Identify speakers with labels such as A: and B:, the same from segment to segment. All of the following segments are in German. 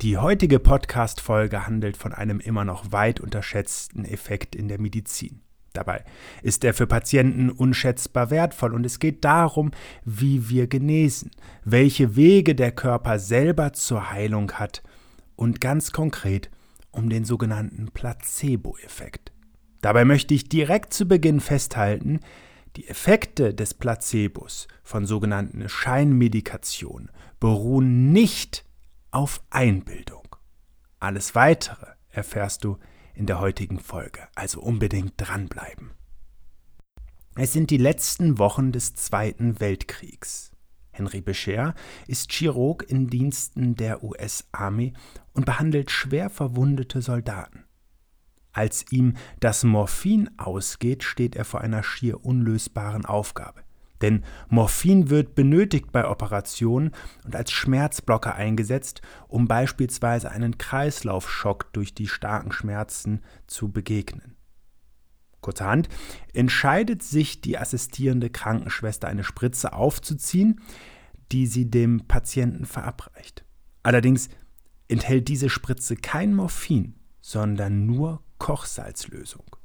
A: Die heutige Podcast-Folge handelt von einem immer noch weit unterschätzten Effekt in der Medizin. Dabei ist er für Patienten unschätzbar wertvoll und es geht darum, wie wir genesen, welche Wege der Körper selber zur Heilung hat und ganz konkret um den sogenannten Placebo-Effekt. Dabei möchte ich direkt zu Beginn festhalten, die Effekte des Placebos von sogenannten Scheinmedikationen beruhen nicht auf Einbildung. Alles Weitere erfährst du in der heutigen Folge, also unbedingt dranbleiben. Es sind die letzten Wochen des Zweiten Weltkriegs. Henry Becher ist Chirurg in Diensten der US-Armee und behandelt schwer verwundete Soldaten. Als ihm das Morphin ausgeht, steht er vor einer schier unlösbaren Aufgabe. Denn Morphin wird benötigt bei Operationen und als Schmerzblocker eingesetzt, um beispielsweise einen Kreislaufschock durch die starken Schmerzen zu begegnen. Kurzerhand entscheidet sich die assistierende Krankenschwester, eine Spritze aufzuziehen, die sie dem Patienten verabreicht. Allerdings enthält diese Spritze kein Morphin, sondern nur Kochsalzlösung.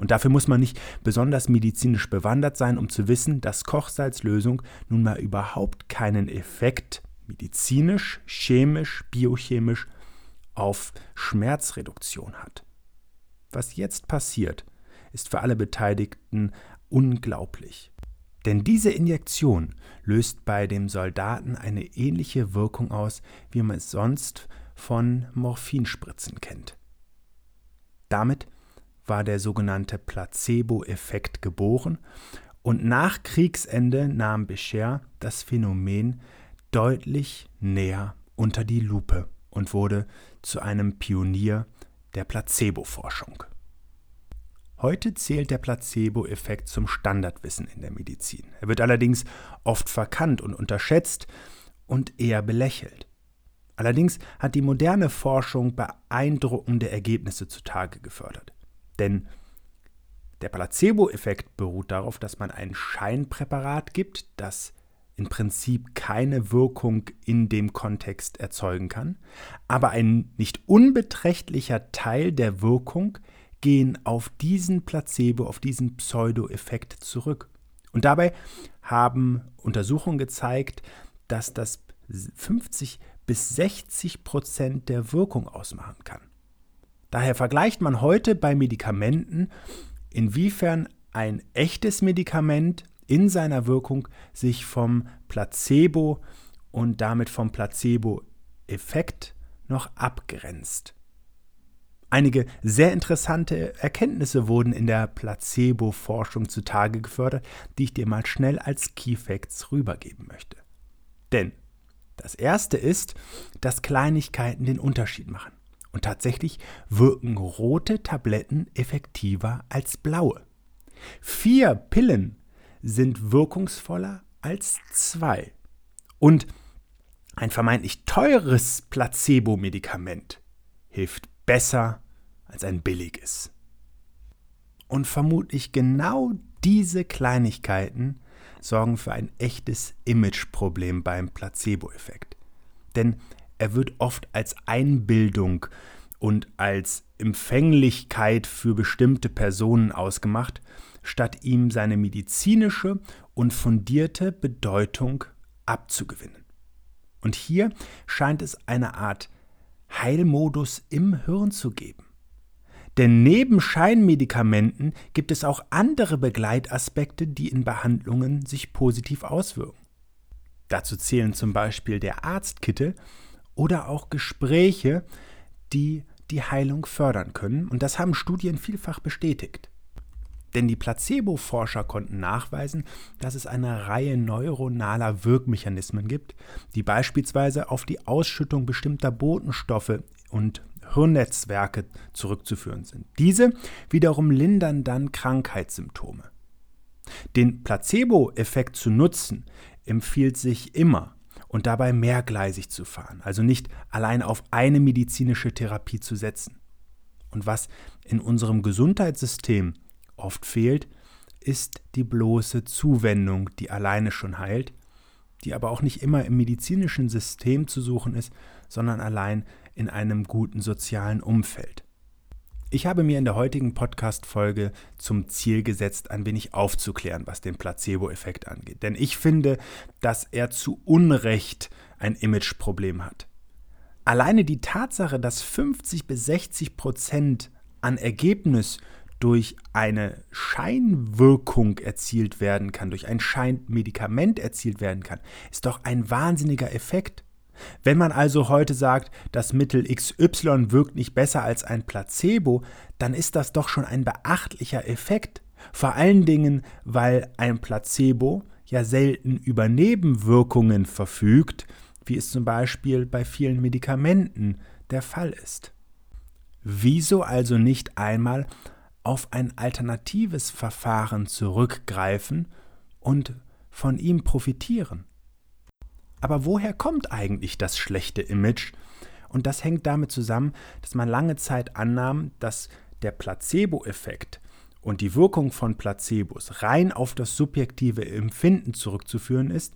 A: Und dafür muss man nicht besonders medizinisch bewandert sein, um zu wissen, dass Kochsalzlösung nun mal überhaupt keinen Effekt medizinisch, chemisch, biochemisch auf Schmerzreduktion hat. Was jetzt passiert, ist für alle Beteiligten unglaublich. Denn diese Injektion löst bei dem Soldaten eine ähnliche Wirkung aus, wie man es sonst von Morphinspritzen kennt. Damit war der sogenannte Placebo-Effekt geboren und nach Kriegsende nahm Becher das Phänomen deutlich näher unter die Lupe und wurde zu einem Pionier der Placebo-Forschung. Heute zählt der Placebo-Effekt zum Standardwissen in der Medizin. Er wird allerdings oft verkannt und unterschätzt und eher belächelt. Allerdings hat die moderne Forschung beeindruckende Ergebnisse zutage gefördert. Denn der Placebo-Effekt beruht darauf, dass man ein Scheinpräparat gibt, das im Prinzip keine Wirkung in dem Kontext erzeugen kann, aber ein nicht unbeträchtlicher Teil der Wirkung gehen auf diesen Placebo, auf diesen Pseudo-Effekt zurück. Und dabei haben Untersuchungen gezeigt, dass das 50 bis 60 Prozent der Wirkung ausmachen kann. Daher vergleicht man heute bei Medikamenten, inwiefern ein echtes Medikament in seiner Wirkung sich vom Placebo und damit vom Placebo-Effekt noch abgrenzt. Einige sehr interessante Erkenntnisse wurden in der Placebo-Forschung zutage gefördert, die ich dir mal schnell als Key Facts rübergeben möchte. Denn das erste ist, dass Kleinigkeiten den Unterschied machen. Und tatsächlich wirken rote Tabletten effektiver als blaue. Vier Pillen sind wirkungsvoller als zwei. Und ein vermeintlich teures Placebo-Medikament hilft besser als ein billiges. Und vermutlich genau diese Kleinigkeiten sorgen für ein echtes Imageproblem beim Placebo-Effekt. Denn er wird oft als Einbildung und als Empfänglichkeit für bestimmte Personen ausgemacht, statt ihm seine medizinische und fundierte Bedeutung abzugewinnen. Und hier scheint es eine Art Heilmodus im Hirn zu geben. Denn neben Scheinmedikamenten gibt es auch andere Begleitaspekte, die in Behandlungen sich positiv auswirken. Dazu zählen zum Beispiel der Arztkittel oder auch Gespräche, die die Heilung fördern können. Und das haben Studien vielfach bestätigt. Denn die Placebo-Forscher konnten nachweisen, dass es eine Reihe neuronaler Wirkmechanismen gibt, die beispielsweise auf die Ausschüttung bestimmter Botenstoffe und Hirnnetzwerke zurückzuführen sind. Diese wiederum lindern dann Krankheitssymptome. Den Placebo-Effekt zu nutzen empfiehlt sich immer und dabei mehrgleisig zu fahren, also nicht allein auf eine medizinische Therapie zu setzen. Und was in unserem Gesundheitssystem oft fehlt, ist die bloße Zuwendung, die alleine schon heilt, die aber auch nicht immer im medizinischen System zu suchen ist, sondern allein in einem guten sozialen Umfeld. Ich habe mir in der heutigen Podcast-Folge zum Ziel gesetzt, ein wenig aufzuklären, was den Placebo-Effekt angeht. Denn ich finde, dass er zu Unrecht ein Imageproblem hat. Alleine die Tatsache, dass 50 bis 60 Prozent an Ergebnis durch eine Scheinwirkung erzielt werden kann, durch ein Scheinmedikament erzielt werden kann, ist doch ein wahnsinniger Effekt. Wenn man also heute sagt, das Mittel XY wirkt nicht besser als ein Placebo, dann ist das doch schon ein beachtlicher Effekt. Vor allen Dingen, weil ein Placebo ja selten über Nebenwirkungen verfügt, wie es zum Beispiel bei vielen Medikamenten der Fall ist. Wieso also nicht einmal auf ein alternatives Verfahren zurückgreifen und von ihm profitieren? Aber woher kommt eigentlich das schlechte Image? Und das hängt damit zusammen, dass man lange Zeit annahm, dass der Placebo-Effekt und die Wirkung von Placebos rein auf das subjektive Empfinden zurückzuführen ist,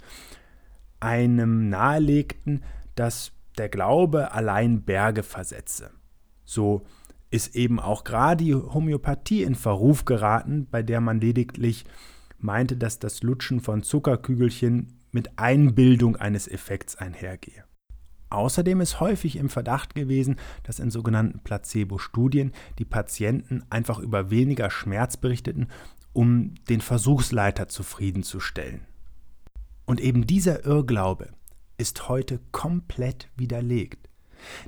A: einem nahelegten, dass der Glaube allein Berge versetze. So ist eben auch gerade die Homöopathie in Verruf geraten, bei der man lediglich meinte, dass das Lutschen von Zuckerkügelchen mit Einbildung eines Effekts einhergehe. Außerdem ist häufig im Verdacht gewesen, dass in sogenannten Placebo-Studien die Patienten einfach über weniger Schmerz berichteten, um den Versuchsleiter zufriedenzustellen. Und eben dieser Irrglaube ist heute komplett widerlegt.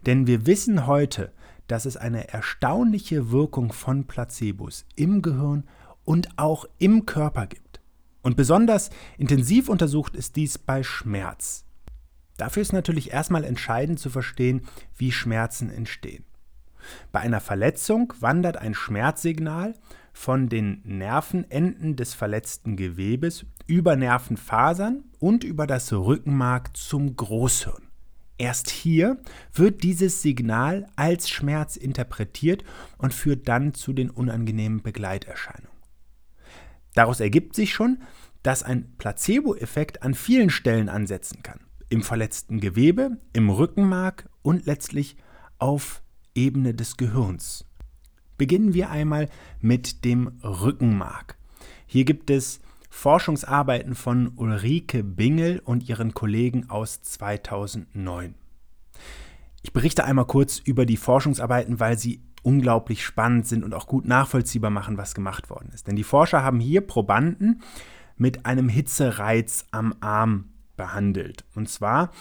A: Denn wir wissen heute, dass es eine erstaunliche Wirkung von Placebos im Gehirn und auch im Körper gibt. Und besonders intensiv untersucht ist dies bei Schmerz. Dafür ist natürlich erstmal entscheidend zu verstehen, wie Schmerzen entstehen. Bei einer Verletzung wandert ein Schmerzsignal von den Nervenenden des verletzten Gewebes über Nervenfasern und über das Rückenmark zum Großhirn. Erst hier wird dieses Signal als Schmerz interpretiert und führt dann zu den unangenehmen Begleiterscheinungen. Daraus ergibt sich schon, dass ein Placebo-Effekt an vielen Stellen ansetzen kann. Im verletzten Gewebe, im Rückenmark und letztlich auf Ebene des Gehirns. Beginnen wir einmal mit dem Rückenmark. Hier gibt es Forschungsarbeiten von Ulrike Bingel und ihren Kollegen aus 2009. Ich berichte einmal kurz über die Forschungsarbeiten, weil sie unglaublich spannend sind und auch gut nachvollziehbar machen, was gemacht worden ist. Denn die Forscher haben hier Probanden mit einem Hitzereiz am Arm behandelt. Und zwar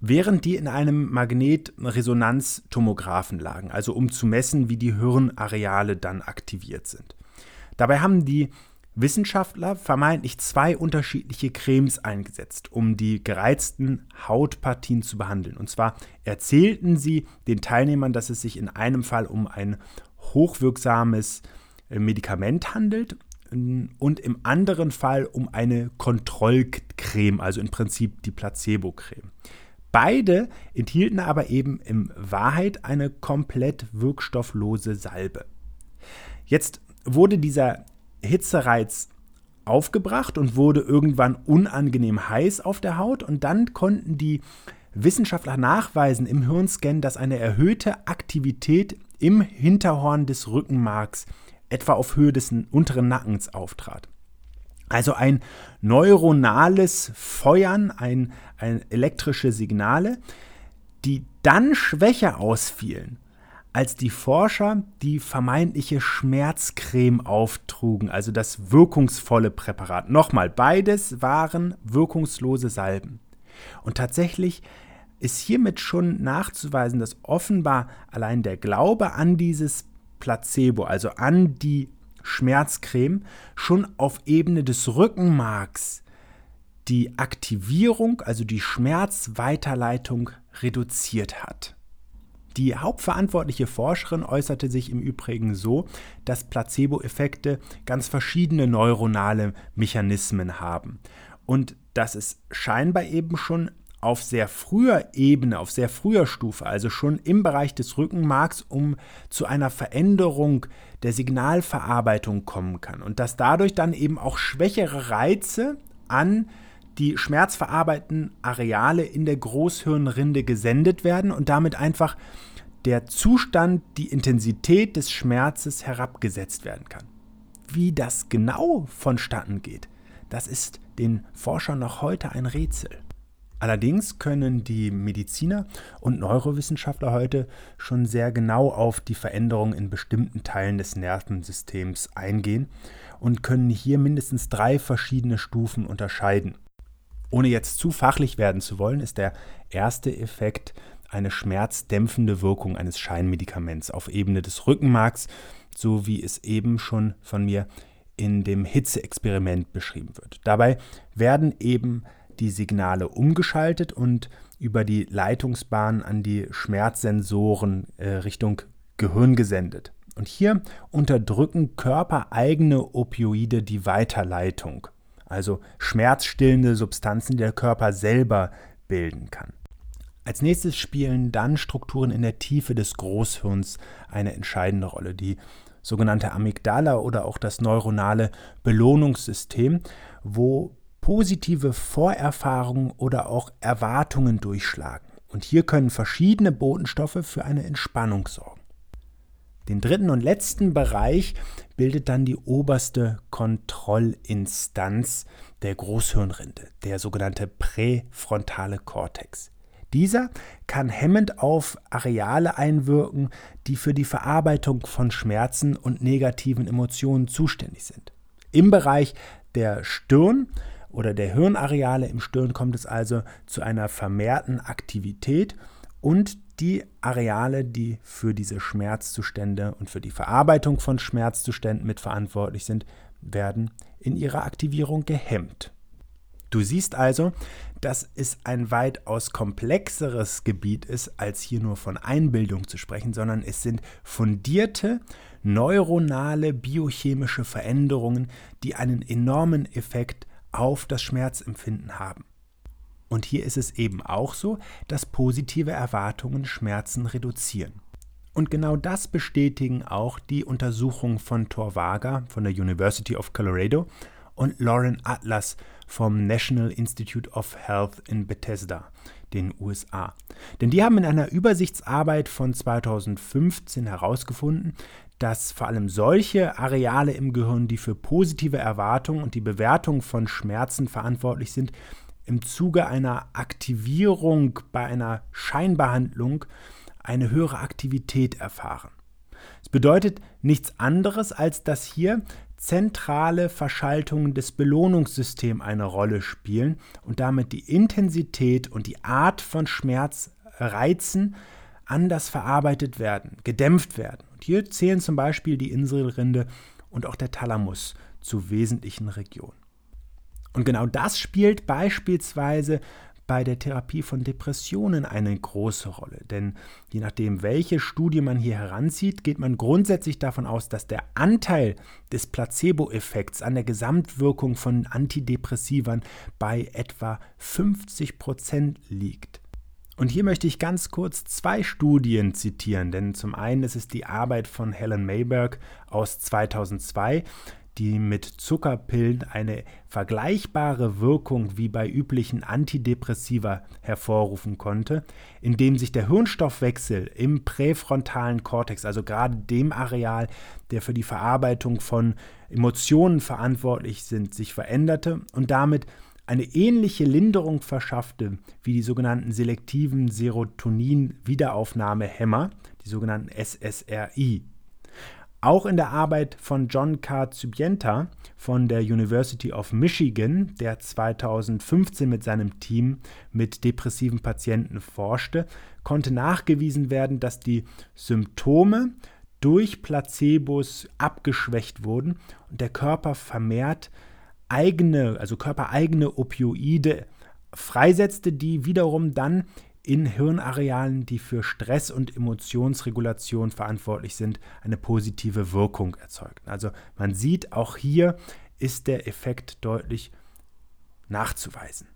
A: während die in einem Magnetresonanztomographen lagen, also um zu messen, wie die Hirnareale dann aktiviert sind. Dabei haben die Wissenschaftler vermeintlich zwei unterschiedliche Cremes eingesetzt, um die gereizten Hautpartien zu behandeln. Und zwar erzählten sie den Teilnehmern, dass es sich in einem Fall um ein hochwirksames äh, Medikament handelt und im anderen Fall um eine Kontrollcreme, also im Prinzip die Placebo-Creme. Beide enthielten aber eben in Wahrheit eine komplett wirkstofflose Salbe. Jetzt wurde dieser Hitzereiz aufgebracht und wurde irgendwann unangenehm heiß auf der Haut und dann konnten die Wissenschaftler nachweisen im Hirnscan, dass eine erhöhte Aktivität im Hinterhorn des Rückenmarks etwa auf Höhe des unteren Nackens auftrat. Also ein neuronales Feuern, ein, ein elektrische Signale, die dann schwächer ausfielen als die Forscher die vermeintliche Schmerzcreme auftrugen, also das wirkungsvolle Präparat. Nochmal, beides waren wirkungslose Salben. Und tatsächlich ist hiermit schon nachzuweisen, dass offenbar allein der Glaube an dieses Placebo, also an die Schmerzcreme schon auf Ebene des Rückenmarks die Aktivierung, also die Schmerzweiterleitung reduziert hat. Die hauptverantwortliche Forscherin äußerte sich im Übrigen so, dass Placebo-Effekte ganz verschiedene neuronale Mechanismen haben. Und dass es scheinbar eben schon auf sehr früher Ebene, auf sehr früher Stufe, also schon im Bereich des Rückenmarks, um zu einer Veränderung der Signalverarbeitung kommen kann. Und dass dadurch dann eben auch schwächere Reize an die schmerzverarbeitenden Areale in der Großhirnrinde gesendet werden und damit einfach der Zustand, die Intensität des Schmerzes herabgesetzt werden kann. Wie das genau vonstatten geht, das ist den Forschern noch heute ein Rätsel. Allerdings können die Mediziner und Neurowissenschaftler heute schon sehr genau auf die Veränderungen in bestimmten Teilen des Nervensystems eingehen und können hier mindestens drei verschiedene Stufen unterscheiden. Ohne jetzt zu fachlich werden zu wollen, ist der erste Effekt eine schmerzdämpfende Wirkung eines Scheinmedikaments auf Ebene des Rückenmarks, so wie es eben schon von mir in dem Hitzeexperiment beschrieben wird. Dabei werden eben die Signale umgeschaltet und über die Leitungsbahn an die Schmerzsensoren äh, Richtung Gehirn gesendet. Und hier unterdrücken körpereigene Opioide die Weiterleitung also schmerzstillende Substanzen, die der Körper selber bilden kann. Als nächstes spielen dann Strukturen in der Tiefe des Großhirns eine entscheidende Rolle. Die sogenannte Amygdala oder auch das neuronale Belohnungssystem, wo positive Vorerfahrungen oder auch Erwartungen durchschlagen. Und hier können verschiedene Botenstoffe für eine Entspannung sorgen. Den dritten und letzten Bereich bildet dann die oberste Kontrollinstanz der Großhirnrinde, der sogenannte präfrontale Kortex. Dieser kann hemmend auf Areale einwirken, die für die Verarbeitung von Schmerzen und negativen Emotionen zuständig sind. Im Bereich der Stirn oder der Hirnareale im Stirn kommt es also zu einer vermehrten Aktivität und die Areale, die für diese Schmerzzustände und für die Verarbeitung von Schmerzzuständen mitverantwortlich sind, werden in ihrer Aktivierung gehemmt. Du siehst also, dass es ein weitaus komplexeres Gebiet ist, als hier nur von Einbildung zu sprechen, sondern es sind fundierte neuronale biochemische Veränderungen, die einen enormen Effekt auf das Schmerzempfinden haben. Und hier ist es eben auch so, dass positive Erwartungen Schmerzen reduzieren. Und genau das bestätigen auch die Untersuchungen von Thor Wager von der University of Colorado und Lauren Atlas vom National Institute of Health in Bethesda, den USA. Denn die haben in einer Übersichtsarbeit von 2015 herausgefunden, dass vor allem solche Areale im Gehirn, die für positive Erwartungen und die Bewertung von Schmerzen verantwortlich sind, im Zuge einer Aktivierung bei einer Scheinbehandlung eine höhere Aktivität erfahren. Es bedeutet nichts anderes, als dass hier zentrale Verschaltungen des Belohnungssystems eine Rolle spielen und damit die Intensität und die Art von Schmerzreizen anders verarbeitet werden, gedämpft werden. Und hier zählen zum Beispiel die Inselrinde und auch der Thalamus zu wesentlichen Regionen. Und genau das spielt beispielsweise bei der Therapie von Depressionen eine große Rolle. Denn je nachdem, welche Studie man hier heranzieht, geht man grundsätzlich davon aus, dass der Anteil des Placebo-Effekts an der Gesamtwirkung von Antidepressivern bei etwa 50 Prozent liegt. Und hier möchte ich ganz kurz zwei Studien zitieren, denn zum einen ist es die Arbeit von Helen Mayberg aus 2002, die mit Zuckerpillen eine vergleichbare Wirkung wie bei üblichen Antidepressiva hervorrufen konnte, indem sich der Hirnstoffwechsel im präfrontalen Kortex, also gerade dem Areal, der für die Verarbeitung von Emotionen verantwortlich sind, sich veränderte und damit eine ähnliche Linderung verschaffte wie die sogenannten selektiven Serotonin-Wiederaufnahmehämmer, die sogenannten SSRI. Auch in der Arbeit von John K. Zubienta von der University of Michigan, der 2015 mit seinem Team mit depressiven Patienten forschte, konnte nachgewiesen werden, dass die Symptome durch Placebos abgeschwächt wurden und der Körper vermehrt eigene, also körpereigene Opioide freisetzte, die wiederum dann in Hirnarealen, die für Stress- und Emotionsregulation verantwortlich sind, eine positive Wirkung erzeugen. Also man sieht, auch hier ist der Effekt deutlich nachzuweisen.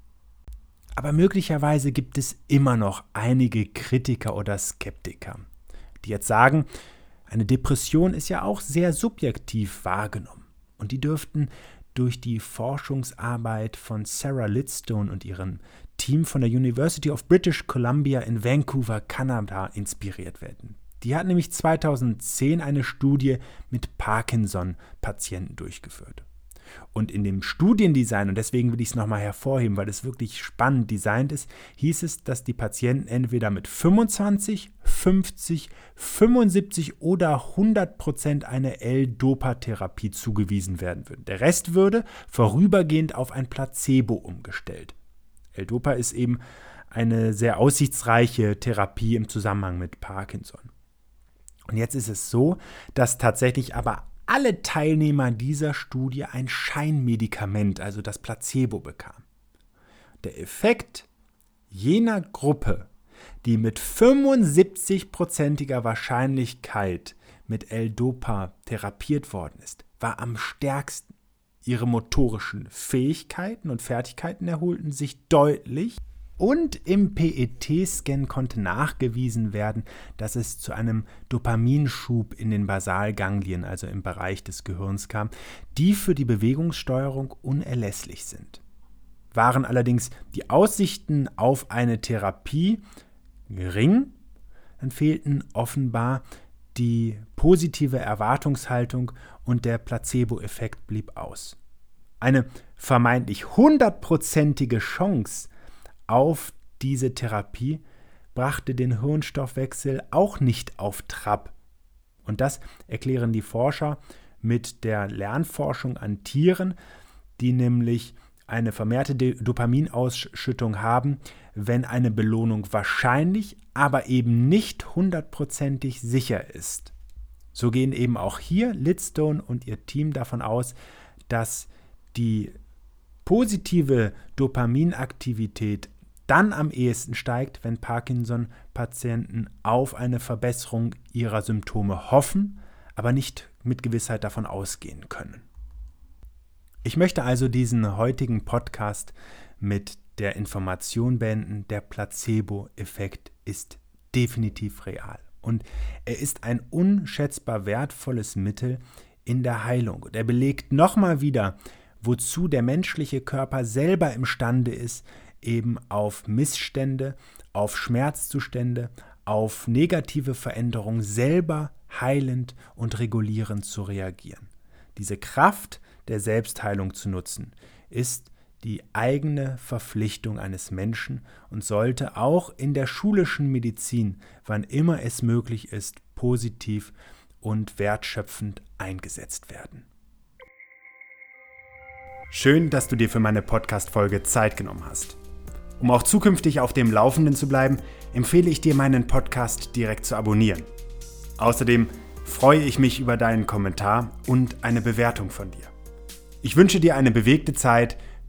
A: Aber möglicherweise gibt es immer noch einige Kritiker oder Skeptiker, die jetzt sagen, eine Depression ist ja auch sehr subjektiv wahrgenommen. Und die dürften durch die Forschungsarbeit von Sarah Lidstone und ihrem Team von der University of British Columbia in Vancouver, Kanada, inspiriert werden. Die hat nämlich 2010 eine Studie mit Parkinson-Patienten durchgeführt. Und in dem Studiendesign, und deswegen will ich es nochmal hervorheben, weil es wirklich spannend designt ist, hieß es, dass die Patienten entweder mit 25, 50, 75 oder 100 Prozent eine L-Dopa-Therapie zugewiesen werden würden. Der Rest würde vorübergehend auf ein Placebo umgestellt. L-Dopa ist eben eine sehr aussichtsreiche Therapie im Zusammenhang mit Parkinson. Und jetzt ist es so, dass tatsächlich aber alle Teilnehmer dieser Studie ein Scheinmedikament, also das Placebo, bekamen. Der Effekt jener Gruppe, die mit 75%iger Wahrscheinlichkeit mit L-Dopa therapiert worden ist, war am stärksten. Ihre motorischen Fähigkeiten und Fertigkeiten erholten sich deutlich und im PET-Scan konnte nachgewiesen werden, dass es zu einem Dopaminschub in den Basalganglien, also im Bereich des Gehirns kam, die für die Bewegungssteuerung unerlässlich sind. Waren allerdings die Aussichten auf eine Therapie gering, dann fehlten offenbar die positive Erwartungshaltung und der Placebo-Effekt blieb aus. Eine vermeintlich hundertprozentige Chance, auf diese Therapie brachte den Hirnstoffwechsel auch nicht auf Trab. Und das erklären die Forscher mit der Lernforschung an Tieren, die nämlich eine vermehrte Dopaminausschüttung haben, wenn eine Belohnung wahrscheinlich, aber eben nicht hundertprozentig sicher ist. So gehen eben auch hier Lidstone und ihr Team davon aus, dass die positive Dopaminaktivität dann am ehesten steigt, wenn Parkinson-Patienten auf eine Verbesserung ihrer Symptome hoffen, aber nicht mit Gewissheit davon ausgehen können. Ich möchte also diesen heutigen Podcast mit der Information beenden, der Placebo-Effekt ist definitiv real und er ist ein unschätzbar wertvolles Mittel in der Heilung. Und er belegt nochmal wieder, wozu der menschliche Körper selber imstande ist, eben auf Missstände, auf Schmerzzustände, auf negative Veränderungen selber heilend und regulierend zu reagieren. Diese Kraft der Selbstheilung zu nutzen, ist die eigene Verpflichtung eines Menschen und sollte auch in der schulischen Medizin, wann immer es möglich ist, positiv und wertschöpfend eingesetzt werden. Schön, dass du dir für meine Podcast-Folge Zeit genommen hast. Um auch zukünftig auf dem Laufenden zu bleiben, empfehle ich dir meinen Podcast direkt zu abonnieren. Außerdem freue ich mich über deinen Kommentar und eine Bewertung von dir. Ich wünsche dir eine bewegte Zeit.